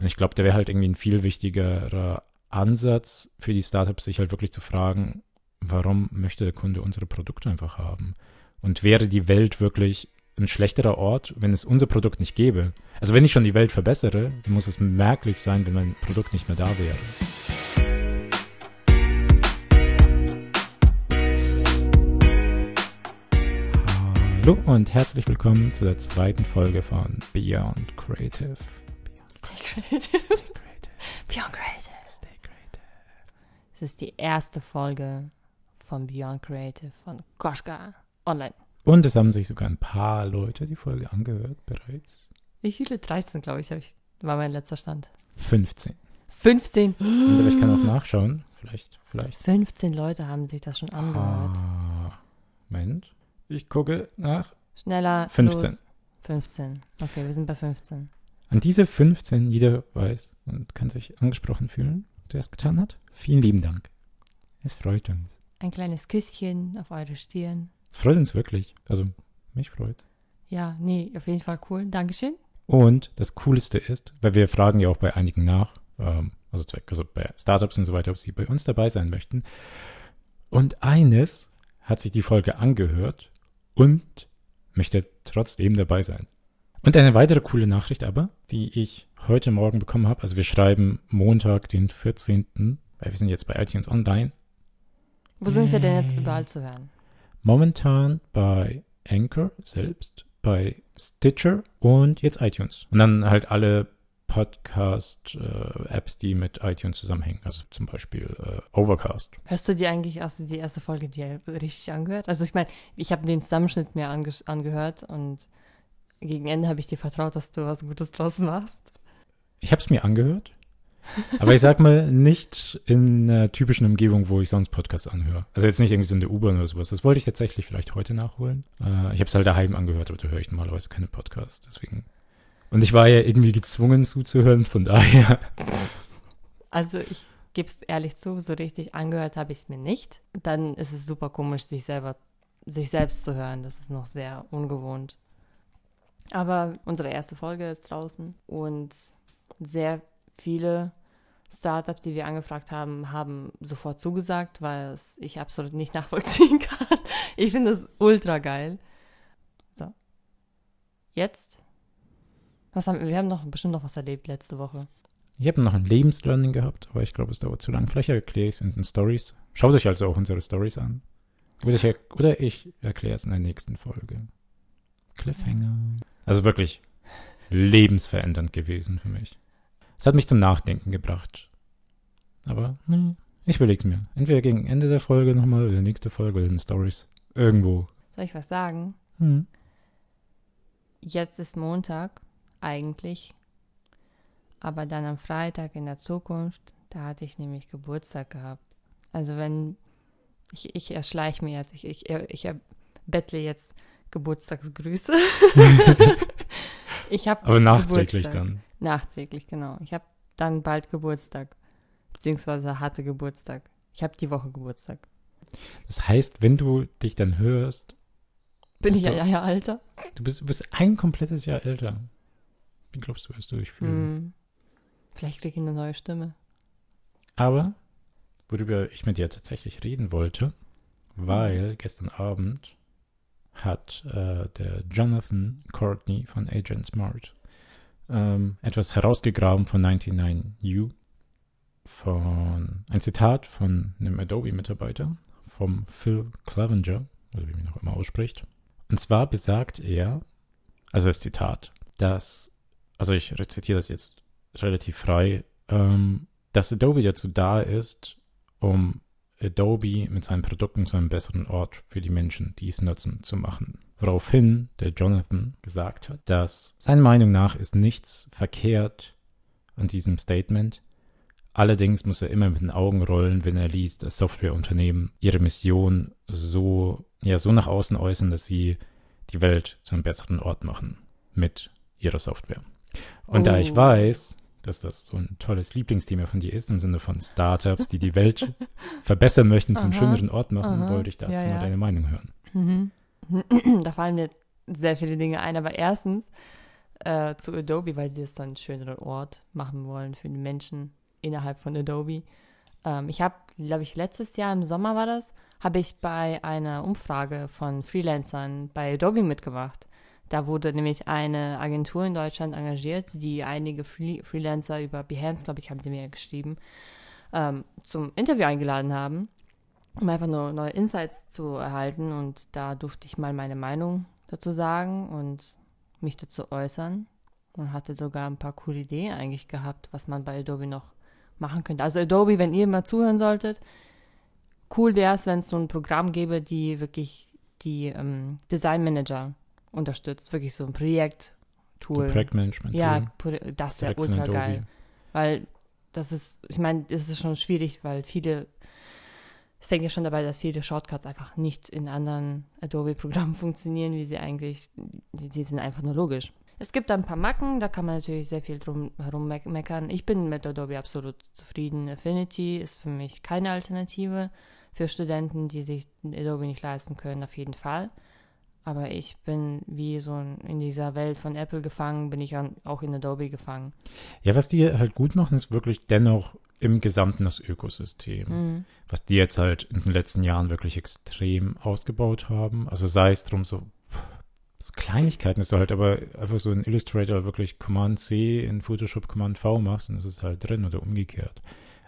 Und ich glaube, der wäre halt irgendwie ein viel wichtigerer Ansatz für die Startups, sich halt wirklich zu fragen, warum möchte der Kunde unsere Produkte einfach haben? Und wäre die Welt wirklich ein schlechterer Ort, wenn es unser Produkt nicht gäbe? Also wenn ich schon die Welt verbessere, dann muss es merklich sein, wenn mein Produkt nicht mehr da wäre. Hallo und herzlich willkommen zu der zweiten Folge von Beyond Creative. Stay creative. Stay creative. Beyond Creative. Stay creative. Es ist die erste Folge von Beyond Creative von Koschka online. Und es haben sich sogar ein paar Leute die Folge angehört bereits. Wie viele? 13, glaube ich, ich, war mein letzter Stand. 15. 15. Und ich kann auch nachschauen. Vielleicht, vielleicht. 15 Leute haben sich das schon angehört. Ah, Moment. Ich gucke nach. Schneller. 15. Los. 15. Okay, wir sind bei 15. An diese 15, jeder weiß und kann sich angesprochen fühlen, der es getan hat. Vielen lieben Dank. Es freut uns. Ein kleines Küsschen auf eure Stirn. Es freut uns wirklich. Also, mich freut. Ja, nee, auf jeden Fall cool. Dankeschön. Und das Coolste ist, weil wir fragen ja auch bei einigen nach, ähm, also, also bei Startups und so weiter, ob sie bei uns dabei sein möchten. Und eines hat sich die Folge angehört und möchte trotzdem dabei sein. Und eine weitere coole Nachricht aber, die ich heute Morgen bekommen habe, also wir schreiben Montag, den 14., weil wir sind jetzt bei iTunes Online, Wo sind wir denn jetzt überall zu hören? momentan bei Anchor selbst, bei Stitcher und jetzt iTunes. Und dann halt alle Podcast-Apps, die mit iTunes zusammenhängen. Also zum Beispiel äh, Overcast. Hörst du dir eigentlich, du die erste Folge dir richtig angehört? Also ich meine, ich habe den Zusammenschnitt mir ange angehört und gegen Ende habe ich dir vertraut, dass du was Gutes draus machst. Ich habe es mir angehört, aber ich sag mal nicht in einer typischen Umgebung, wo ich sonst Podcasts anhöre. Also jetzt nicht irgendwie so in der U-Bahn oder sowas. Das wollte ich tatsächlich vielleicht heute nachholen. Äh, ich habe es halt daheim angehört, aber da höre ich normalerweise keine Podcasts. Deswegen. Und ich war ja irgendwie gezwungen zuzuhören, von daher. Also ich gebe es ehrlich zu, so richtig angehört habe ich es mir nicht. Dann ist es super komisch, sich selber, sich selbst zu hören. Das ist noch sehr ungewohnt. Aber unsere erste Folge ist draußen und sehr viele Startups, die wir angefragt haben, haben sofort zugesagt, weil es ich absolut nicht nachvollziehen kann. Ich finde es ultra geil. So. Jetzt. Was haben, wir haben noch bestimmt noch was erlebt letzte Woche. Ich habe noch ein Lebenslearning gehabt, aber ich glaube, es dauert zu lang. Vielleicht erkläre ich es in den Stories. Schaut euch also auch unsere Stories an. Oder ich, er- oder ich erkläre es in der nächsten Folge. Cliffhanger. Also wirklich lebensverändernd gewesen für mich. Es hat mich zum Nachdenken gebracht. Aber nee, ich überlege es mir. Entweder gegen Ende der Folge nochmal oder nächste Folge oder in den Stories. Irgendwo. Soll ich was sagen? Hm. Jetzt ist Montag, eigentlich. Aber dann am Freitag in der Zukunft, da hatte ich nämlich Geburtstag gehabt. Also wenn, ich, ich erschleiche mir jetzt, ich, ich, ich bettle jetzt Geburtstagsgrüße. ich habe Aber nachträglich Geburtstag. dann. Nachträglich, genau. Ich habe dann bald Geburtstag. Beziehungsweise hatte Geburtstag. Ich habe die Woche Geburtstag. Das heißt, wenn du dich dann hörst, Bin ich ja, ja, ja alter? du bist, du bist ein komplettes Jahr älter. Wie glaubst du, wirst du dich fühlen? Hm. Vielleicht kriege ich eine neue Stimme. Aber, worüber ich mit dir tatsächlich reden wollte, weil gestern Abend hat äh, der Jonathan Courtney von Agent Smart ähm, etwas herausgegraben von 99U, von ein Zitat von einem Adobe-Mitarbeiter, vom Phil Clevenger, oder wie man auch immer ausspricht. Und zwar besagt er, also das Zitat, dass, also ich rezitiere das jetzt relativ frei, ähm, dass Adobe dazu da ist, um Adobe mit seinen Produkten zu einem besseren Ort für die Menschen, die es nutzen, zu machen. Woraufhin der Jonathan gesagt hat, dass seiner Meinung nach ist nichts verkehrt an diesem Statement. Allerdings muss er immer mit den Augen rollen, wenn er liest, dass Softwareunternehmen ihre Mission so, ja, so nach außen äußern, dass sie die Welt zu einem besseren Ort machen mit ihrer Software. Und da ich Oh. weiß, dass das so ein tolles Lieblingsthema von dir ist, im Sinne von Startups, die die Welt verbessern möchten, zum Aha, schöneren Ort machen, aha, wollte ich dazu ja, mal ja. deine Meinung hören. Mhm. Da fallen mir sehr viele Dinge ein, aber erstens äh, zu Adobe, weil sie es dann einen schöneren Ort machen wollen für die Menschen innerhalb von Adobe. Ähm, ich habe, glaube ich, letztes Jahr im Sommer war das, habe ich bei einer Umfrage von Freelancern bei Adobe mitgemacht. Da wurde nämlich eine Agentur in Deutschland engagiert, die einige Free Freelancer über Behance, glaube ich, haben sie mir geschrieben, ähm, zum Interview eingeladen haben, um einfach nur neue Insights zu erhalten. Und da durfte ich mal meine Meinung dazu sagen und mich dazu äußern. Und hatte sogar ein paar coole Ideen eigentlich gehabt, was man bei Adobe noch machen könnte. Also Adobe, wenn ihr mal zuhören solltet, cool wäre es, wenn es so ein Programm gäbe, die wirklich die ähm, Design Manager unterstützt. Wirklich so ein Projekt. Tool. So Projektmanagement. Ja, das wäre ultra geil. Weil das ist, ich meine, es ist schon schwierig, weil viele, es fängt ja schon dabei, dass viele Shortcuts einfach nicht in anderen Adobe-Programmen funktionieren, wie sie eigentlich, die, die, sind einfach nur logisch. Es gibt da ein paar Macken, da kann man natürlich sehr viel drum herum meckern. Ich bin mit Adobe absolut zufrieden. Affinity ist für mich keine Alternative für Studenten, die sich Adobe nicht leisten können, auf jeden Fall. Aber ich bin wie so in dieser Welt von Apple gefangen, bin ich auch in Adobe gefangen. Ja, was die halt gut machen, ist wirklich dennoch im Gesamten das Ökosystem. Mhm. Was die jetzt halt in den letzten Jahren wirklich extrem ausgebaut haben. Also sei es drum so, so Kleinigkeiten, dass du halt aber einfach so in Illustrator wirklich Command C in Photoshop Command V machst und es ist halt drin oder umgekehrt.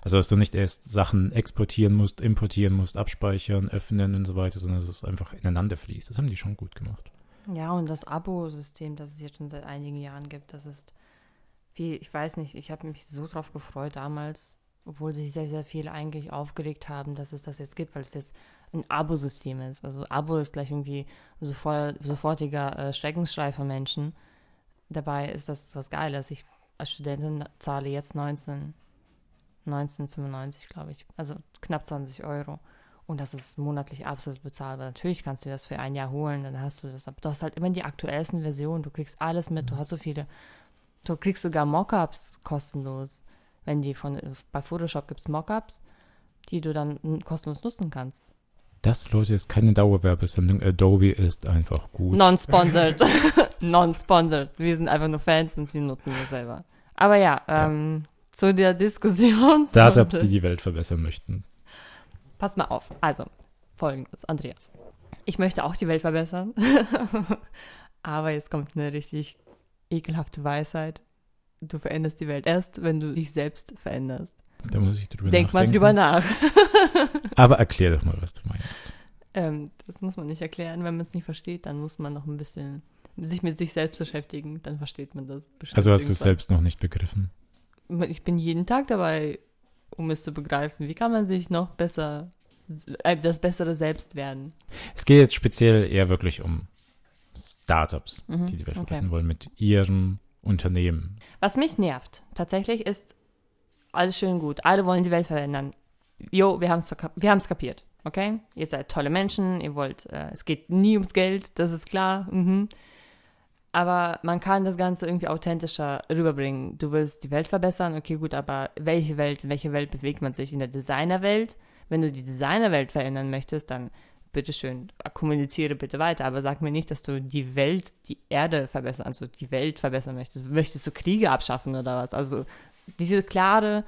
Also, dass du nicht erst Sachen exportieren musst, importieren musst, abspeichern, öffnen und so weiter, sondern dass es einfach ineinander fließt. Das haben die schon gut gemacht. Ja, und das Abo-System, das es jetzt schon seit einigen Jahren gibt, das ist viel, ich weiß nicht, ich habe mich so drauf gefreut damals, obwohl sich sehr, sehr viele eigentlich aufgeregt haben, dass es das jetzt gibt, weil es jetzt ein Abo-System ist. Also Abo ist gleich irgendwie sofort, sofortiger äh, Schreckensschrei von Menschen. Dabei ist das was Geiles. Ich als Studentin zahle jetzt 19 1995, glaube ich. Also knapp 20 Euro. Und das ist monatlich absolut bezahlbar. Natürlich kannst du das für ein Jahr holen, dann hast du das. Aber du hast halt immer die aktuellsten Versionen. Du kriegst alles mit. Du hast so viele. Du kriegst sogar Mockups kostenlos. Wenn die von, bei Photoshop gibt es Mockups, die du dann kostenlos nutzen kannst. Das, Leute, ist keine Dauerwerbesendung. Adobe ist einfach gut. Non-sponsored. Non-sponsored. Wir sind einfach nur Fans und wir nutzen das selber. Aber ja, ähm, zu der Diskussion. Startups, die die Welt verbessern möchten. Pass mal auf. Also, folgendes, Andreas. Ich möchte auch die Welt verbessern. Aber jetzt kommt eine richtig ekelhafte Weisheit. Du veränderst die Welt erst, wenn du dich selbst veränderst. Da muss ich drüber Denk nachdenken. mal drüber nach. Aber erklär doch mal, was du meinst. Ähm, das muss man nicht erklären. Wenn man es nicht versteht, dann muss man noch ein bisschen sich mit sich selbst beschäftigen. Dann versteht man das. Also hast du es selbst noch nicht begriffen? Ich bin jeden Tag dabei, um es zu begreifen. Wie kann man sich noch besser, äh, das bessere Selbst werden? Es geht jetzt speziell eher wirklich um Startups, mhm, die die Welt verbessern okay. wollen mit ihrem Unternehmen. Was mich nervt, tatsächlich ist alles schön gut. Alle wollen die Welt verändern. Jo, wir haben es wir haben's kapiert. Okay? Ihr seid tolle Menschen, ihr wollt, äh, es geht nie ums Geld, das ist klar. Mhm aber man kann das Ganze irgendwie authentischer rüberbringen. Du willst die Welt verbessern, okay, gut, aber welche Welt, in welche Welt bewegt man sich? In der Designerwelt? Wenn du die Designerwelt verändern möchtest, dann bitteschön, kommuniziere bitte weiter, aber sag mir nicht, dass du die Welt, die Erde verbessern, also die Welt verbessern möchtest. Möchtest du Kriege abschaffen oder was? Also diese klare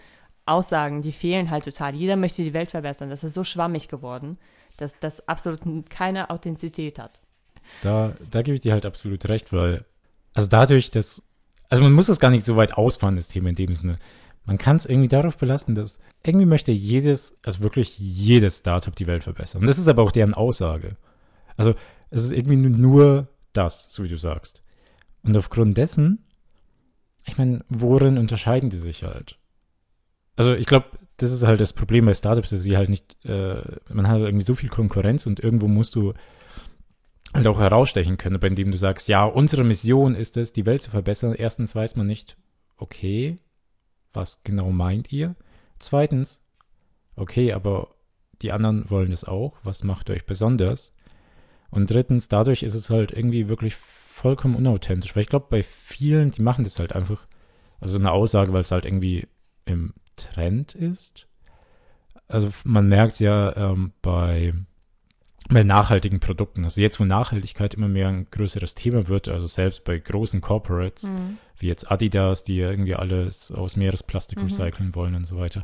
Aussagen, die fehlen halt total. Jeder möchte die Welt verbessern. Das ist so schwammig geworden, dass das absolut keine Authentizität hat. Da, da gebe ich dir halt absolut recht, weil, also dadurch, dass, also man muss das gar nicht so weit ausfahren, das Thema in dem Sinne. Man kann es irgendwie darauf belasten, dass irgendwie möchte jedes, also wirklich jedes Startup die Welt verbessern. Und das ist aber auch deren Aussage. Also es ist irgendwie nur das, so wie du sagst. Und aufgrund dessen, ich meine, worin unterscheiden die sich halt? Also ich glaube, das ist halt das Problem bei Startups, dass sie halt nicht, äh, man hat irgendwie so viel Konkurrenz und irgendwo musst du halt auch herausstechen können, bei dem du sagst, ja, unsere Mission ist es, die Welt zu verbessern. Erstens weiß man nicht, okay, was genau meint ihr? Zweitens, okay, aber die anderen wollen es auch. Was macht euch besonders? Und drittens, dadurch ist es halt irgendwie wirklich vollkommen unauthentisch, weil ich glaube, bei vielen, die machen das halt einfach, also eine Aussage, weil es halt irgendwie im Trend ist. Also man merkt ja ähm, bei bei nachhaltigen Produkten. Also jetzt, wo Nachhaltigkeit immer mehr ein größeres Thema wird, also selbst bei großen Corporates, Mhm. wie jetzt Adidas, die ja irgendwie alles aus Meeresplastik Mhm. recyceln wollen und so weiter,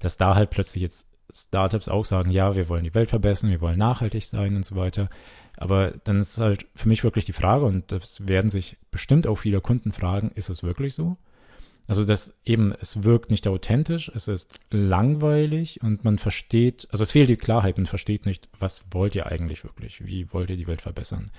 dass da halt plötzlich jetzt Startups auch sagen, ja, wir wollen die Welt verbessern, wir wollen nachhaltig sein und so weiter. Aber dann ist halt für mich wirklich die Frage, und das werden sich bestimmt auch viele Kunden fragen, ist es wirklich so? Also das eben, es wirkt nicht authentisch, es ist langweilig und man versteht, also es fehlt die Klarheit, man versteht nicht, was wollt ihr eigentlich wirklich, wie wollt ihr die Welt verbessern?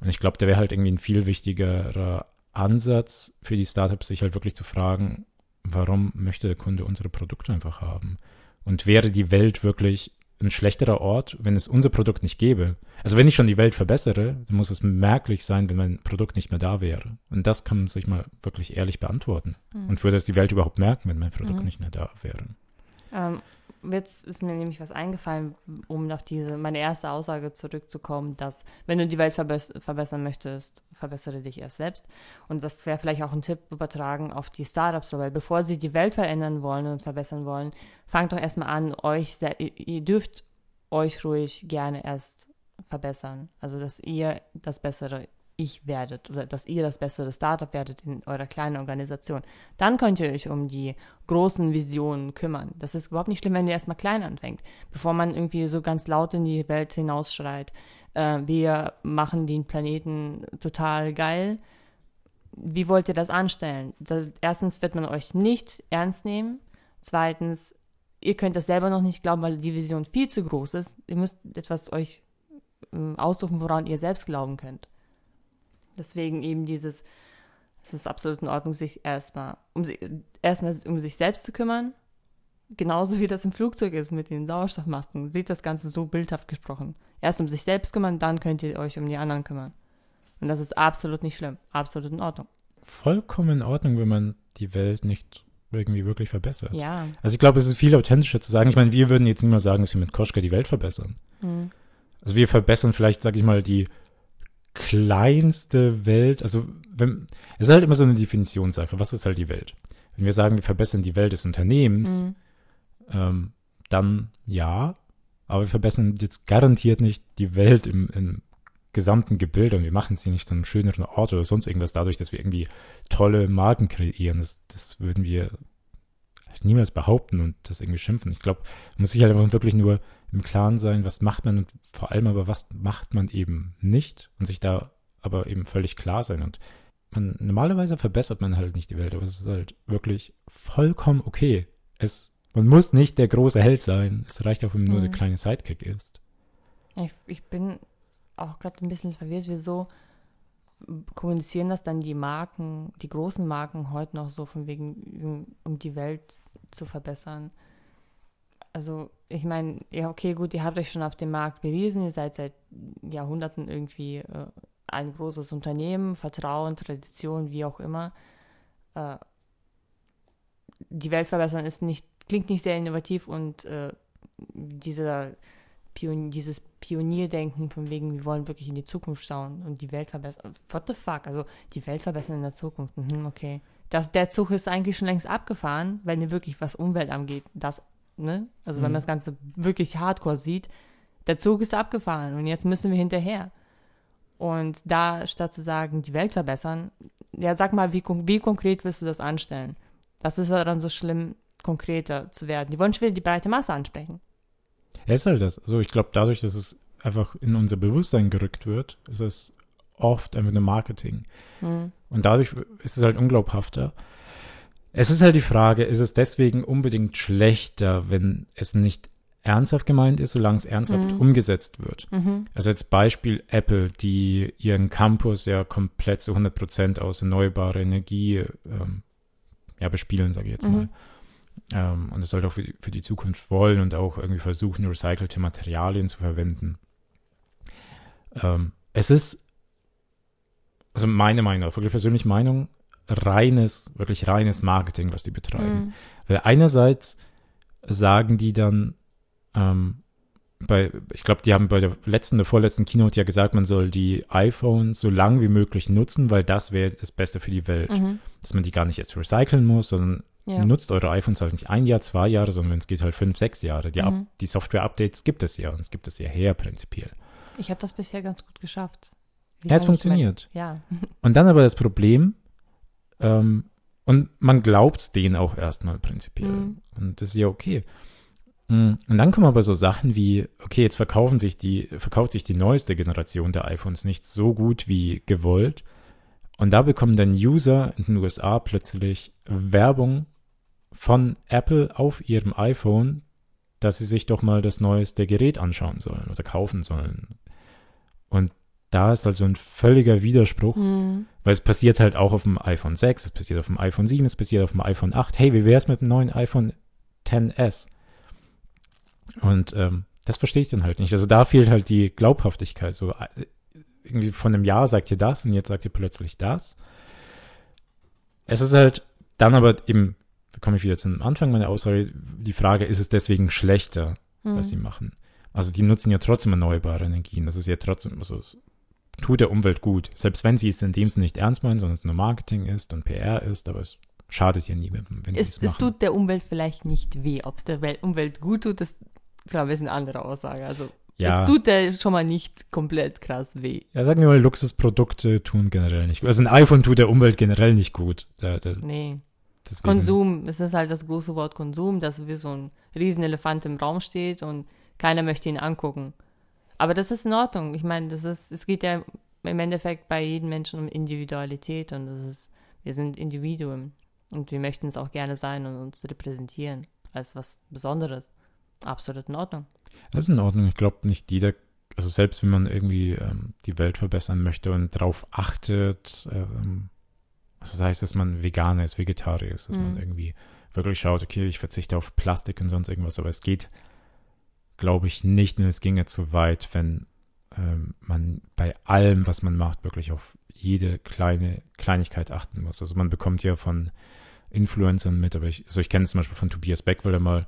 Und ich glaube, da wäre halt irgendwie ein viel wichtigerer Ansatz für die Startups, sich halt wirklich zu fragen, warum möchte der Kunde unsere Produkte einfach haben? Und wäre die Welt wirklich ein schlechterer Ort, wenn es unser Produkt nicht gäbe? Also wenn ich schon die Welt verbessere, dann muss es merklich sein, wenn mein Produkt nicht mehr da wäre. Und das kann man sich mal wirklich ehrlich beantworten. Mhm. Und würde es die Welt überhaupt merken, wenn mein Produkt Mhm. nicht mehr da wäre? Ähm, jetzt ist mir nämlich was eingefallen, um auf diese meine erste Aussage zurückzukommen, dass wenn du die Welt verbess verbessern möchtest, verbessere dich erst selbst. Und das wäre vielleicht auch ein Tipp übertragen auf die Startups, weil bevor sie die Welt verändern wollen und verbessern wollen, fangt doch erstmal an, euch ihr dürft euch ruhig gerne erst verbessern. Also dass ihr das bessere Ich werdet oder dass ihr das bessere Startup werdet in eurer kleinen Organisation. Dann könnt ihr euch um die großen Visionen kümmern. Das ist überhaupt nicht schlimm, wenn ihr erstmal klein anfängt, bevor man irgendwie so ganz laut in die Welt hinausschreit. Äh, wir machen den Planeten total geil. Wie wollt ihr das anstellen? Erstens wird man euch nicht ernst nehmen. Zweitens, ihr könnt das selber noch nicht glauben, weil die Vision viel zu groß ist. Ihr müsst etwas euch ähm, aussuchen, woran ihr selbst glauben könnt. Deswegen eben dieses, es ist absolut in Ordnung, sich erstmal um, erstmal um sich selbst zu kümmern. Genauso wie das im Flugzeug ist mit den Sauerstoffmasken. Seht das Ganze so bildhaft gesprochen. Erst um sich selbst kümmern, dann könnt ihr euch um die anderen kümmern. Und das ist absolut nicht schlimm. Absolut in Ordnung. Vollkommen in Ordnung, wenn man die Welt nicht irgendwie wirklich verbessert. Ja. Also ich glaube, es ist viel authentischer zu sagen. Ich meine, wir würden jetzt niemals sagen, dass wir mit Koschka die Welt verbessern. Hm. Also wir verbessern vielleicht, sag ich mal, die kleinste Welt. Also wenn, es ist halt immer so eine Definitionssache. Was ist halt die Welt? Wenn wir sagen, wir verbessern die Welt des Unternehmens, Hm. ähm, dann ja. Aber wir verbessern jetzt garantiert nicht die Welt im, im gesamten Gebilde und wir machen sie nicht zu einem schöneren Ort oder sonst irgendwas dadurch, dass wir irgendwie tolle Marken kreieren. Das, das würden wir halt niemals behaupten und das irgendwie schimpfen. Ich glaube, man muss sich halt einfach wirklich nur im Klaren sein, was macht man und vor allem aber, was macht man eben nicht und sich da aber eben völlig klar sein. Und man, normalerweise verbessert man halt nicht die Welt, aber es ist halt wirklich vollkommen okay. Es, man muss nicht der große Held sein. Es reicht auch, wenn man nur Mhm. der kleine Sidekick ist. Ich, ich bin auch gerade ein bisschen verwirrt, wieso kommunizieren das dann die Marken, die großen Marken heute noch so von wegen, um die Welt zu verbessern. Also, ich meine, ja, okay, gut, ihr habt euch schon auf dem Markt bewiesen, ihr seid seit Jahrhunderten irgendwie äh, ein großes Unternehmen, Vertrauen, Tradition, wie auch immer. Äh, die Welt verbessern ist nicht, klingt nicht sehr innovativ und äh, dieser Pion dieses Pionierdenken von wegen, wir wollen wirklich in die Zukunft schauen und die Welt verbessern. What the fuck? Also die Welt verbessern in der Zukunft. Mhm, okay. Das, der Zug ist eigentlich schon längst abgefahren, wenn ihr wirklich was Umwelt angeht. Das, ne? Also wenn Mhm. man das Ganze wirklich hardcore sieht, der Zug ist abgefahren und jetzt müssen wir hinterher. Und da statt zu sagen, die Welt verbessern, ja, sag mal, wie, wie konkret willst du das anstellen? Was ist daran so schlimm, konkreter zu werden? Die wollen schon wieder die breite Masse ansprechen. Ja, ist halt das. Also ich glaube, dadurch, dass es einfach in unser Bewusstsein gerückt wird, ist es oft einfach nur Marketing. Hm. Und dadurch ist es halt unglaubhafter. Es ist halt die Frage, ist es deswegen unbedingt schlechter, wenn es nicht ernsthaft gemeint ist, solange es ernsthaft Mhm. umgesetzt wird? Mhm. Also als Beispiel Apple, die ihren Campus ja komplett zu 100 Prozent aus erneuerbarer Energie ähm, ja, bespielen, sage ich jetzt Mhm. mal. Ähm, und es halt auch für die, für die Zukunft wollen und auch irgendwie versuchen, recycelte Materialien zu verwenden. Ähm, es ist, also meine Meinung, wirklich persönliche Meinung, reines, wirklich reines Marketing, was die betreiben. Mhm. Weil einerseits sagen die dann, ähm, bei, ich glaube, die haben bei der letzten, der vorletzten Keynote ja gesagt, man soll die iPhones so lang wie möglich nutzen, weil das wäre das Beste für die Welt. Mhm. Dass man die gar nicht jetzt recyceln muss, sondern Ja. nutzt eure iPhones halt nicht ein Jahr, zwei Jahre, sondern wenn es geht halt fünf, sechs Jahre. Die, Mhm. die Software-Updates gibt es ja und es gibt es ja her prinzipiell. Ich habe das bisher ganz gut geschafft. Wie Ja, es ich mein- funktioniert. Ja. Und dann aber das Problem, ähm, und man glaubt es denen auch erstmal prinzipiell. Mhm. Und das ist ja okay. Mm, Und dann kommen aber so Sachen wie, okay, jetzt verkaufen sich die, verkauft sich die neueste Generation der iPhones nicht so gut wie gewollt. Und da bekommen dann User in den USA plötzlich Werbung von Apple auf ihrem iPhone, dass sie sich doch mal das neueste Gerät anschauen sollen oder kaufen sollen. Und da ist also ein völliger Widerspruch, Mhm. weil es passiert halt auch auf dem iPhone 6, es passiert auf dem iPhone 7, es passiert auf dem iPhone 8. Hey, wie wär's mit dem neuen iPhone 10s? Und ähm, das verstehe ich dann halt nicht. Also da fehlt halt die Glaubhaftigkeit. So äh, irgendwie von einem Jahr sagt ihr das und jetzt sagt ihr plötzlich das. Es ist halt dann aber eben, da komme ich wieder zum Anfang meiner Aussage, die Frage, ist es deswegen schlechter, was sie Mhm. machen? Also die nutzen ja trotzdem erneuerbare Energien. Das ist ja trotzdem, also es tut der Umwelt gut. Selbst wenn sie es in dem Sinne nicht ernst meinen, sondern es nur Marketing ist und PR ist, aber es schadet ja niemandem, wenn Es, es tut der Umwelt vielleicht nicht weh. Ob es der Wel Umwelt gut tut, das glaube ich ist eine andere Aussage. Also ja, es tut der schon mal nicht komplett krass weh. ja, sagen wir mal, Luxusprodukte tun generell nicht gut. Also ein iPhone tut der Umwelt generell nicht gut. Da, da, Nee. deswegen, Konsum, es ist halt das große Wort Konsum, das wie so ein Riesenelefant im Raum steht und keiner möchte ihn angucken. Aber das ist in Ordnung. Ich meine, das ist, es geht ja im Endeffekt bei jedem Menschen um Individualität und das ist, wir sind Individuen und wir möchten es auch gerne sein und uns repräsentieren als was Besonderes. Absolut in Ordnung. Das ist in Ordnung. Ich glaube nicht jeder, also selbst wenn man irgendwie ähm, die Welt verbessern möchte und darauf achtet, ähm, also das heißt, dass man Veganer ist, Vegetarier ist, dass man Mhm. irgendwie wirklich schaut, okay, ich verzichte auf Plastik und sonst irgendwas, aber es geht, glaube ich, nicht und es ginge zu weit, wenn ähm, man bei allem, was man macht, wirklich auf jede kleine Kleinigkeit achten muss. Also man bekommt ja von Influencern mit, aber ich, also ich kenne es zum Beispiel von Tobias Beck, weil er mal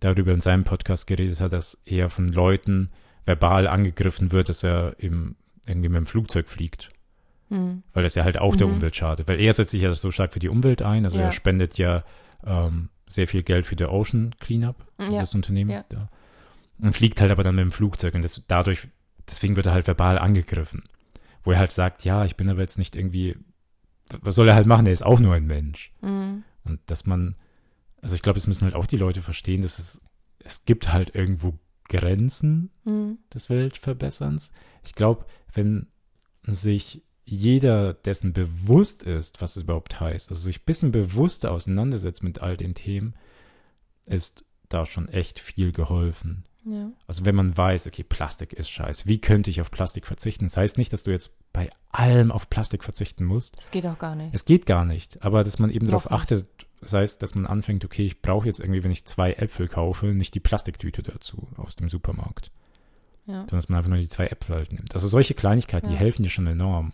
darüber in seinem Podcast geredet hat, dass er von Leuten verbal angegriffen wird, dass er eben irgendwie mit dem Flugzeug fliegt. Mhm. Weil das ja halt auch der Mhm. Umwelt schadet. Weil er setzt sich ja so stark für die Umwelt ein. Also Ja. er spendet ja ähm, sehr viel Geld für die Ocean Cleanup, Ja. das Unternehmen Ja. da. Und fliegt halt aber dann mit dem Flugzeug. Und das, dadurch, deswegen wird er halt verbal angegriffen. Wo er halt sagt, ja, ich bin aber jetzt nicht irgendwie, was soll er halt machen? Er ist auch nur ein Mensch. Mhm. Und dass man, also ich glaube, es müssen halt auch die Leute verstehen, dass es, es gibt halt irgendwo Grenzen Mhm. des Weltverbesserns. Ich glaube, wenn sich jeder dessen bewusst ist, was es überhaupt heißt, also sich ein bisschen bewusster auseinandersetzt mit all den Themen, ist da schon echt viel geholfen. Ja. Also wenn man weiß, okay, Plastik ist scheiße, wie könnte ich auf Plastik verzichten? Das heißt nicht, dass du jetzt bei allem auf Plastik verzichten musst. Das geht auch gar nicht. Es geht gar nicht, aber dass man eben darauf achtet, das heißt, dass man anfängt, okay, ich brauche jetzt irgendwie, wenn ich zwei Äpfel kaufe, nicht die Plastiktüte dazu aus dem Supermarkt, Ja. sondern dass man einfach nur die zwei Äpfel halt nimmt. Also solche Kleinigkeiten, die Ja. helfen dir schon enorm.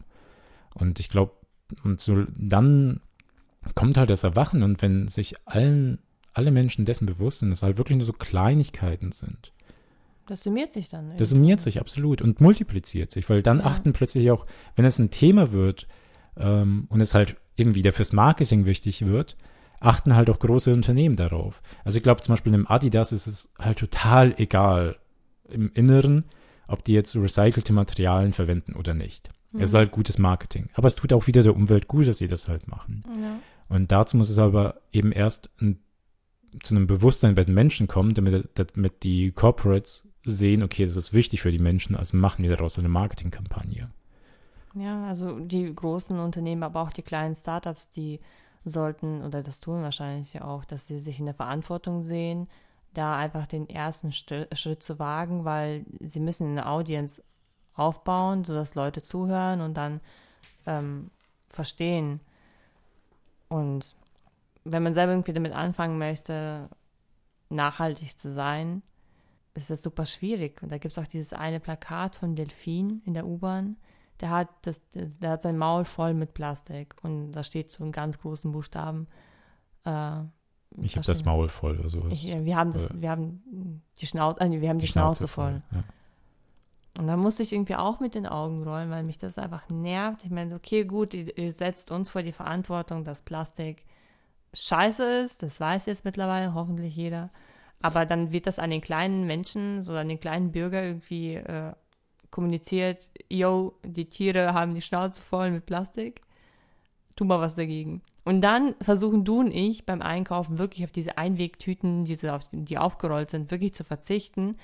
Und ich glaube, und so dann kommt halt das Erwachen und wenn sich allen, alle Menschen dessen bewusst sind, dass es halt wirklich nur so Kleinigkeiten sind. Das summiert sich dann. Das irgendwann. summiert sich absolut und multipliziert sich, weil dann Ja. achten plötzlich auch, wenn es ein Thema wird ähm, und es halt eben wieder fürs Marketing wichtig wird, achten halt auch große Unternehmen darauf. Also ich glaube zum Beispiel im Adidas ist es halt total egal im Inneren, ob die jetzt recycelte Materialien verwenden oder nicht. Es ist Mhm. halt gutes Marketing. Aber es tut auch wieder der Umwelt gut, dass sie das halt machen. Ja. Und dazu muss es aber eben erst ein, zu einem Bewusstsein bei den Menschen kommen, damit, damit die Corporates sehen, okay, das ist wichtig für die Menschen, also machen wir daraus eine Marketingkampagne. Ja, also die großen Unternehmen, aber auch die kleinen Startups, die sollten, oder das tun wahrscheinlich ja auch, dass sie sich in der Verantwortung sehen, da einfach den ersten St Schritt zu wagen, weil sie müssen eine Audience aufbauen, sodass Leute zuhören und dann ähm, verstehen. Und wenn man selber irgendwie damit anfangen möchte, nachhaltig zu sein, ist das super schwierig. Und da gibt es auch dieses eine Plakat von Delfin in der U-Bahn. Der hat, das, der hat sein Maul voll mit Plastik und da steht so in ganz großen Buchstaben. Äh, Ich habe da das Maul voll oder sowas. Ich, wir haben das, wir haben die Schnauze, äh, wir haben die, Schnauze, voll. Ja. Und da musste ich irgendwie auch mit den Augen rollen, weil mich das einfach nervt. Ich meine, okay, gut, ihr, ihr setzt uns vor die Verantwortung, dass Plastik scheiße ist. Das weiß jetzt mittlerweile hoffentlich jeder. Aber dann wird das an den kleinen Menschen, so an den kleinen Bürger irgendwie äh, kommuniziert, yo, die Tiere haben die Schnauze voll mit Plastik, tu mal was dagegen. Und dann versuchen du und ich beim Einkaufen wirklich auf diese Einwegtüten, diese auf, die aufgerollt sind, wirklich zu verzichten.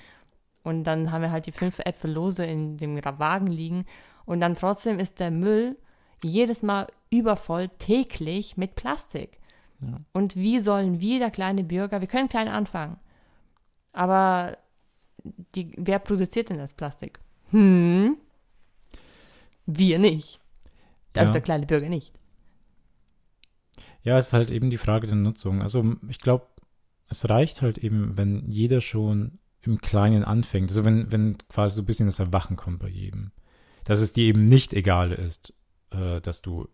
Und dann haben wir halt die fünf Äpfel lose in dem Wagen liegen. Und dann trotzdem ist der Müll jedes Mal übervoll täglich mit Plastik. Ja. Und wie sollen wir, der kleine Bürger, wir können klein anfangen. Aber die, wer produziert denn das Plastik? Hm? Wir nicht. Also Ja. der kleine Bürger nicht. Ja, es ist halt eben die Frage der Nutzung. Also ich glaube, es reicht halt eben, wenn jeder schon im Kleinen anfängt. Also wenn, wenn quasi so ein bisschen das Erwachen kommt bei jedem. Dass es dir eben nicht egal ist, äh, dass du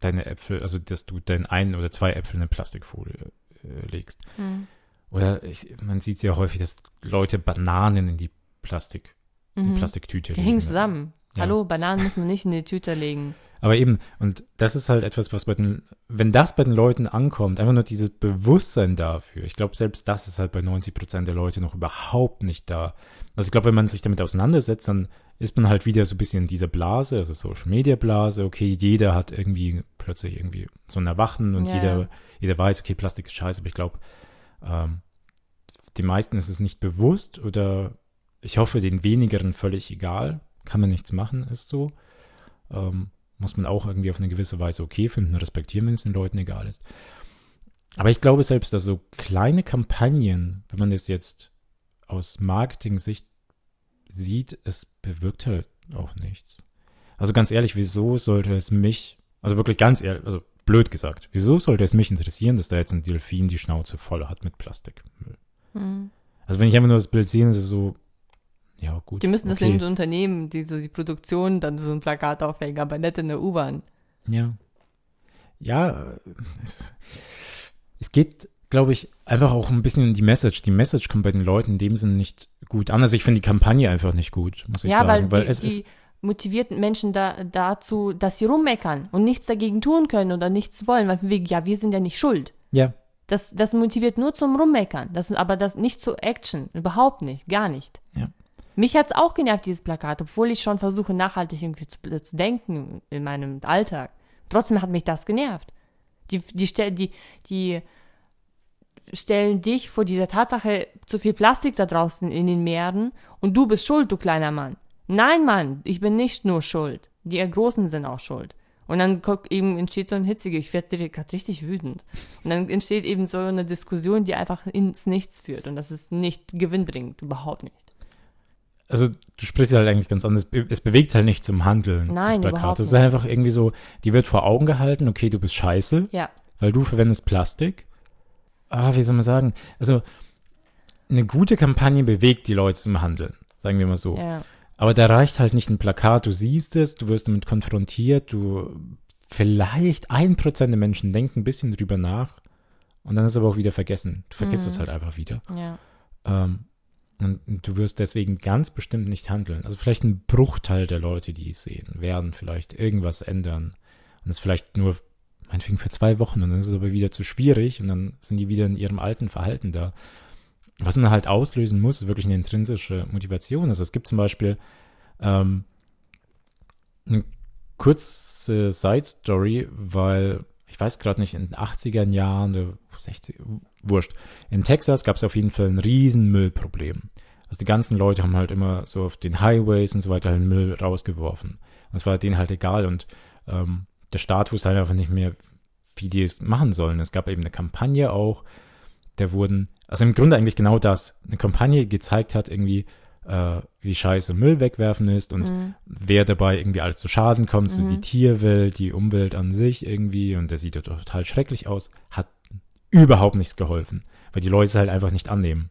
deine Äpfel, also dass du dein ein oder zwei Äpfel in eine Plastikfolie äh, legst. Oder ich, man sieht es ja häufig, dass Leute Bananen in die Plastik, in Mhm. Plastiktüte Die legen. hängen zusammen. Ja. Hallo, Bananen muss man nicht in die Tüte legen. Aber eben, und das ist halt etwas, was bei den, wenn das bei den Leuten ankommt, einfach nur dieses Bewusstsein dafür, ich glaube, selbst das ist halt bei 90 Prozent der Leute noch überhaupt nicht da. Also ich glaube, wenn man sich damit auseinandersetzt, dann ist man halt wieder so ein bisschen in dieser Blase, also Social Media Blase, okay, jeder hat irgendwie plötzlich irgendwie so ein Erwachen und Ja. jeder, jeder weiß, okay, Plastik ist scheiße, aber ich glaube, ähm, den meisten ist es nicht bewusst oder ich hoffe, den wenigeren völlig egal, kann man nichts machen, ist so. Ähm, muss man auch irgendwie auf eine gewisse Weise okay finden, respektieren, wenn es den Leuten egal ist. Aber ich glaube selbst, dass so kleine Kampagnen, wenn man das jetzt aus Marketing-Sicht sieht, es bewirkt halt auch nichts. Also ganz ehrlich, wieso sollte es mich, also wirklich ganz ehrlich, also blöd gesagt, wieso sollte es mich interessieren, dass da jetzt ein Delfin die Schnauze voll hat mit Plastikmüll? Mhm. Also wenn ich einfach nur das Bild sehe, ist es so, ja gut. Die müssen das okay. in Unternehmen, die so die Produktion dann so ein Plakat aufhängen, aber nicht in der U-Bahn. Ja. Ja, es, es geht, glaube ich, einfach auch ein bisschen in die Message. Die Message kommt bei den Leuten in dem Sinne nicht gut an. Also ich finde die Kampagne einfach nicht gut, muss ich ja, sagen. weil, die, es die ist, motivierten Menschen da, dazu, dass sie rummeckern und nichts dagegen tun können oder nichts wollen, weil wegen, ja, wir sind ja nicht schuld. ja, Das, das motiviert nur zum Rummeckern. Das, aber das nicht zu Action. Überhaupt nicht. Gar nicht. Ja. Mich hat's auch genervt, dieses Plakat, obwohl ich schon versuche, nachhaltig irgendwie zu, zu denken in meinem Alltag. Trotzdem hat mich das genervt. Die, die, die, die stellen dich vor dieser Tatsache, zu viel Plastik da draußen in den Meeren und du bist schuld, du kleiner Mann. Nein, Mann, ich bin nicht nur schuld. Die Großen sind auch schuld. Und dann guck, eben entsteht so ein hitziger, ich werde gerade richtig wütend. Und dann entsteht eben so eine Diskussion, die einfach ins Nichts führt. Und das ist nicht gewinnbringend, überhaupt nicht. also du sprichst halt eigentlich ganz anders. Es bewegt halt nicht zum Handeln. Nein, das Plakat. Es ist nicht. einfach irgendwie so, die wird vor Augen gehalten, okay, du bist scheiße, Ja, weil du verwendest Plastik. Ah, wie soll man sagen? Also eine gute Kampagne bewegt die Leute zum Handeln, sagen wir mal so. ja. Aber da reicht halt nicht ein Plakat. Du siehst es, du wirst damit konfrontiert, du vielleicht ein Prozent der Menschen denken ein bisschen drüber nach und dann ist es aber auch wieder vergessen. Du vergisst Mhm. es halt einfach wieder. Ja. Ähm, und du wirst deswegen ganz bestimmt nicht handeln. Also vielleicht ein Bruchteil der Leute, die es sehen, werden vielleicht irgendwas ändern. Und es vielleicht nur, meinetwegen für zwei Wochen und dann ist es aber wieder zu schwierig und dann sind die wieder in ihrem alten Verhalten da. Was man halt auslösen muss, ist wirklich eine intrinsische Motivation. Also es gibt zum Beispiel ähm, eine kurze Side-Story, weil ich weiß gerade nicht, in den 80er Jahren oder 60, wurscht. In Texas gab es auf jeden Fall ein riesen Müllproblem. Also die ganzen Leute haben halt immer so auf den Highways und so weiter den Müll rausgeworfen. Und es war denen halt egal und ähm, der Staat wusste halt einfach nicht mehr, wie die es machen sollen. Es gab eben eine Kampagne auch, der wurden, also im Grunde eigentlich genau das, eine Kampagne gezeigt hat irgendwie, äh, wie scheiße Müll wegwerfen ist und Mhm. wer dabei irgendwie alles zu Schaden kommt, so Mhm. die Tierwelt, die Umwelt an sich irgendwie und der sieht ja total schrecklich aus, hat überhaupt nichts geholfen, weil die Leute es halt einfach nicht annehmen.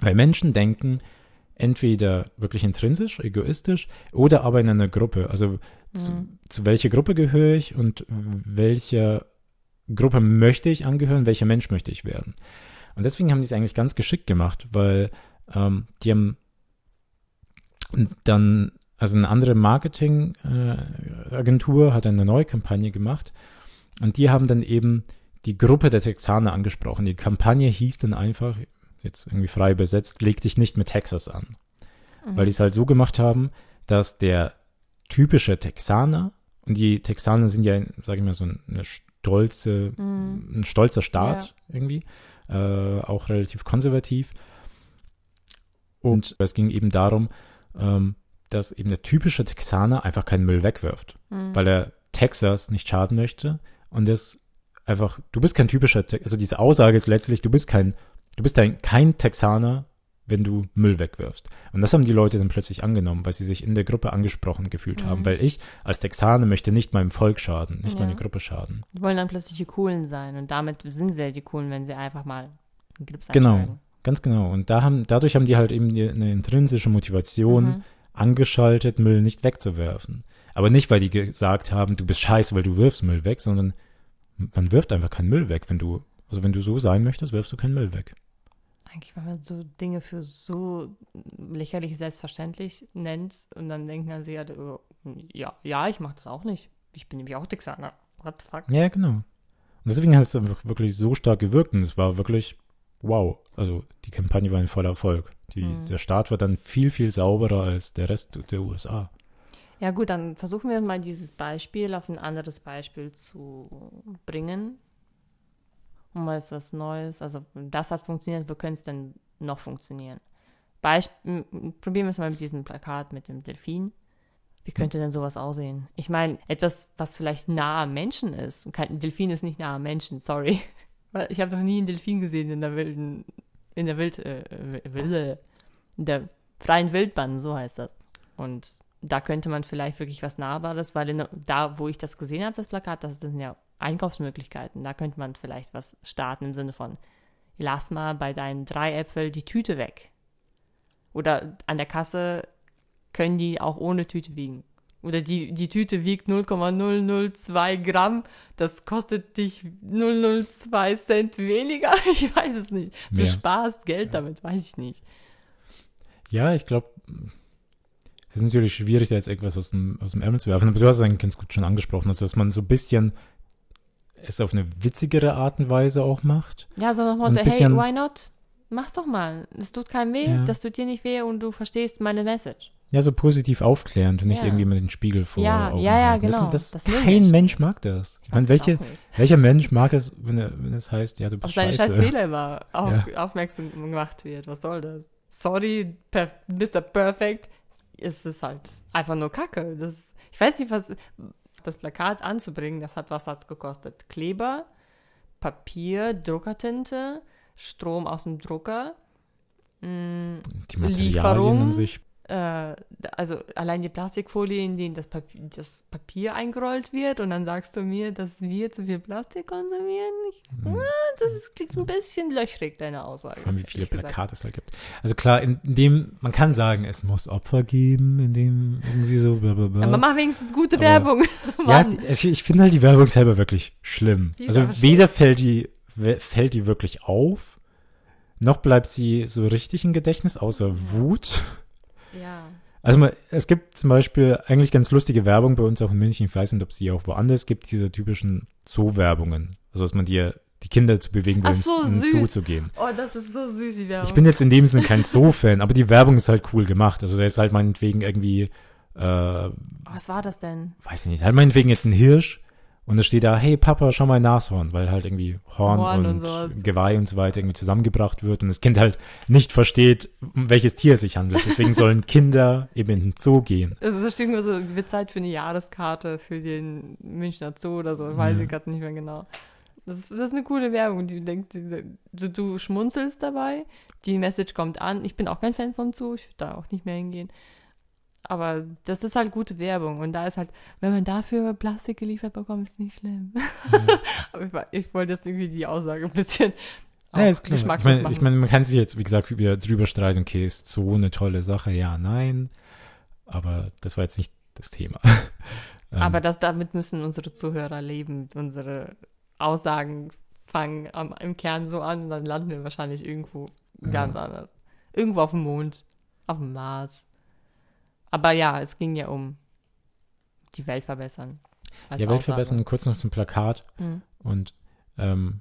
Weil Menschen denken entweder wirklich intrinsisch, egoistisch oder aber in einer Gruppe. Also zu, Mhm. zu welcher Gruppe gehöre ich und welcher Gruppe möchte ich angehören, welcher Mensch möchte ich werden. Und deswegen haben die es eigentlich ganz geschickt gemacht, weil ähm, die haben dann, also eine andere Marketingagentur hat eine neue Kampagne gemacht und die haben dann eben die Gruppe der Texaner angesprochen. Die Kampagne hieß dann einfach, jetzt irgendwie frei übersetzt, leg dich nicht mit Texas an. Mhm. Weil die es halt so gemacht haben, dass der typische Texaner, und die Texaner sind ja, sage ich mal, so eine stolze, Mhm. ein stolzer Staat irgendwie, äh, auch relativ konservativ. Und es ging eben darum, ähm, dass eben der typische Texaner einfach keinen Müll wegwirft, Mhm. weil er Texas nicht schaden möchte. Und das einfach, du bist kein typischer, also diese Aussage ist letztlich, du bist kein, du bist ein, kein Texaner, wenn du Müll wegwirfst. Und das haben die Leute dann plötzlich angenommen, weil sie sich in der Gruppe angesprochen gefühlt Mhm. haben, weil ich als Texaner möchte nicht meinem Volk schaden, nicht Ja. meiner Gruppe schaden. Die wollen dann plötzlich die Coolen sein und damit sind sie ja die Coolen, wenn sie einfach mal einen Grips Genau. einschlagen. Ganz genau. Und da haben, dadurch haben die halt eben die, eine intrinsische Motivation Mhm. angeschaltet, Müll nicht wegzuwerfen. Aber nicht, weil die gesagt haben, du bist scheiße, weil du wirfst Müll weg, sondern man wirft einfach keinen Müll weg. Wenn du, also wenn du so sein möchtest, wirfst du keinen Müll weg. Eigentlich, wenn man so Dinge für so lächerlich selbstverständlich nennt und dann denken dann sie ja, oh, ja, ja, ich mache das auch nicht. Ich bin nämlich auch Texaner. What the fuck? Ja, genau. Und deswegen hat es einfach wirklich so stark gewirkt und es war wirklich wow. Also die Kampagne war ein voller Erfolg. Die, Mhm. Der Staat war dann viel, viel sauberer als der Rest der USA. Ja gut, dann versuchen wir mal dieses Beispiel auf ein anderes Beispiel zu bringen. Und mal ist was Neues. Also das hat funktioniert, wo könnte es denn noch funktionieren? Beisp m- m- probieren wir es mal mit diesem Plakat mit dem Delfin. Wie könnte denn sowas aussehen? Ich meine, etwas, was vielleicht nah am Menschen ist. Ein Delfin ist nicht nah am Menschen, sorry. Ich habe noch nie einen Delfin gesehen in der wilden, in der Wild, äh, Wilde, in der freien Wildbahn, so heißt das. Und da könnte man vielleicht wirklich was Nahbares, weil in, da, wo ich das gesehen habe, das Plakat, das sind ja Einkaufsmöglichkeiten. Da könnte man vielleicht was starten im Sinne von, lass mal bei deinen drei Äpfel die Tüte weg. Oder an der Kasse können die auch ohne Tüte wiegen. Oder die, die Tüte wiegt 0,002 Gramm. Das kostet dich 002 Cent weniger. Ich weiß es nicht. Du Mehr. sparst Geld damit, weiß ich nicht. Ja, ich glaube, es ist natürlich schwierig, da jetzt irgendwas aus dem, aus dem Ärmel zu werfen, aber du hast es eigentlich ganz gut schon angesprochen, also dass man so ein bisschen es auf eine witzigere Art und Weise auch macht. Ja, so bisschen- hey, why not? Mach's doch mal. Es tut keinem weh, Ja. das tut dir nicht weh und du verstehst meine Message. Ja, so positiv aufklärend und nicht Ja. irgendwie mit dem Spiegel vor Ja, Augen ja, ja, halten. genau. Das, Das das, kein Mensch mag das. Ich meine, welche, welcher Mensch mag es, wenn, er, wenn es heißt, ja, du Auf bist seine scheiß scheiße. Fehler immer auf, aufmerksam gemacht wird. Was soll das? Sorry, per, Mr. Perfect. Es ist halt einfach nur Kacke. Das, ich weiß nicht, was. Das Plakat anzubringen, das hat was hat's gekostet? Kleber, Papier, Druckertinte, Strom aus dem Drucker. mm, Die Materialien Lieferung. an sich. Äh, also allein die Plastikfolie, in denen das Papier, das Papier eingerollt wird und dann sagst du mir, dass wir zu viel Plastik konsumieren? Ich, Mhm. das ist, klingt ein bisschen löchrig, deine Aussage. Vor allem, wie viele. Plakate es halt gibt. Also klar, in, dem, man kann sagen, es muss Opfer geben, in dem irgendwie so blablabla. Aber mach wenigstens gute Aber- Werbung. Ja, Mann. die- ich, ich finde halt die Werbung selber wirklich schlimm. Die Also weder fällt die, fällt die wirklich auf, noch bleibt sie so richtig im Gedächtnis, außer Wut. Also man, es gibt zum Beispiel eigentlich ganz lustige Werbung bei uns auch in München. Ich weiß nicht, ob es die auch woanders gibt, diese typischen Zoo-Werbungen. Also dass man dir die Kinder zu bewegen will, so, ins. Zoo zu gehen. Oh, das ist so süß, die Werbung. Ich bin jetzt in dem Sinne kein Zoo-Fan, aber die Werbung ist halt cool gemacht. Also da ist halt meinetwegen irgendwie, äh, Was war das denn? weiß ich nicht, halt meinetwegen jetzt ein Hirsch und es steht da, hey Papa, schau mal ein Nashorn, weil halt irgendwie Horn, Horn und und. Geweih und so weiter irgendwie zusammengebracht wird und das Kind halt nicht versteht, um welches Tier es sich handelt. Deswegen sollen Kinder eben in den Zoo gehen. Also es steht immer so, wird Zeit für eine Jahreskarte für den Münchner Zoo oder so, weiß Ja. ich gerade nicht mehr genau. Das, ist- das ist eine coole Werbung. Die denkt, die- du, du schmunzelst dabei, die Message kommt an. Ich bin auch kein Fan vom Zoo, ich würde da auch nicht mehr hingehen. Aber das ist halt gute Werbung. Und da ist halt, wenn man dafür Plastik geliefert bekommt, ist nicht schlimm. Aber ich, war- ich wollte jetzt irgendwie die Aussage ein bisschen Ja, ist klar. Ich meine, machen. ich mein, man kann sich jetzt, wie gesagt, wieder drüber streiten, okay, ist so eine tolle Sache, ja, nein. Aber das war jetzt nicht das Thema. Ähm, Aber das, damit müssen unsere Zuhörer leben. Unsere Aussagen fangen am, im Kern so an und dann landen wir wahrscheinlich irgendwo ganz anders. Irgendwo auf dem Mond, auf dem Mars. Aber ja, es ging ja um die Welt verbessern. ja, Welt Aussage. verbessern, kurz noch zum Plakat. Mhm. Und ähm,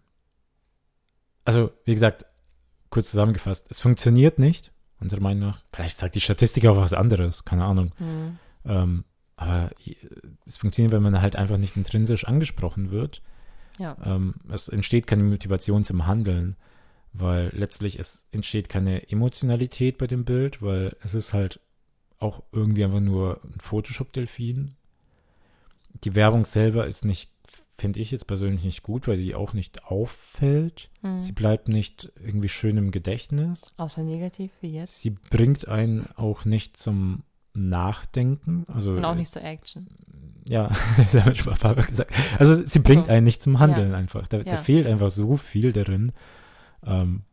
also, wie gesagt, kurz zusammengefasst, es funktioniert nicht, unserer Meinung nach. Vielleicht sagt die Statistik auch was anderes, keine Ahnung. Mhm. Ähm, aber es funktioniert, wenn man halt einfach nicht intrinsisch angesprochen wird. Ja. Ähm, es entsteht keine Motivation zum Handeln, weil letztlich es entsteht keine Emotionalität bei dem Bild, weil es ist halt auch irgendwie einfach nur ein Photoshop-Delfin. Die Werbung selber ist nicht, finde ich jetzt persönlich nicht gut, weil sie auch nicht auffällt. Mhm. Sie bleibt nicht irgendwie schön im Gedächtnis. Außer negativ wie jetzt. Sie bringt einen auch nicht zum Nachdenken. Also Und auch nicht zur Action. ja, das habe ich mal gesagt. Also sie bringt So. einen nicht zum Handeln Ja. einfach. Da, da Ja. fehlt einfach so viel darin. Ähm,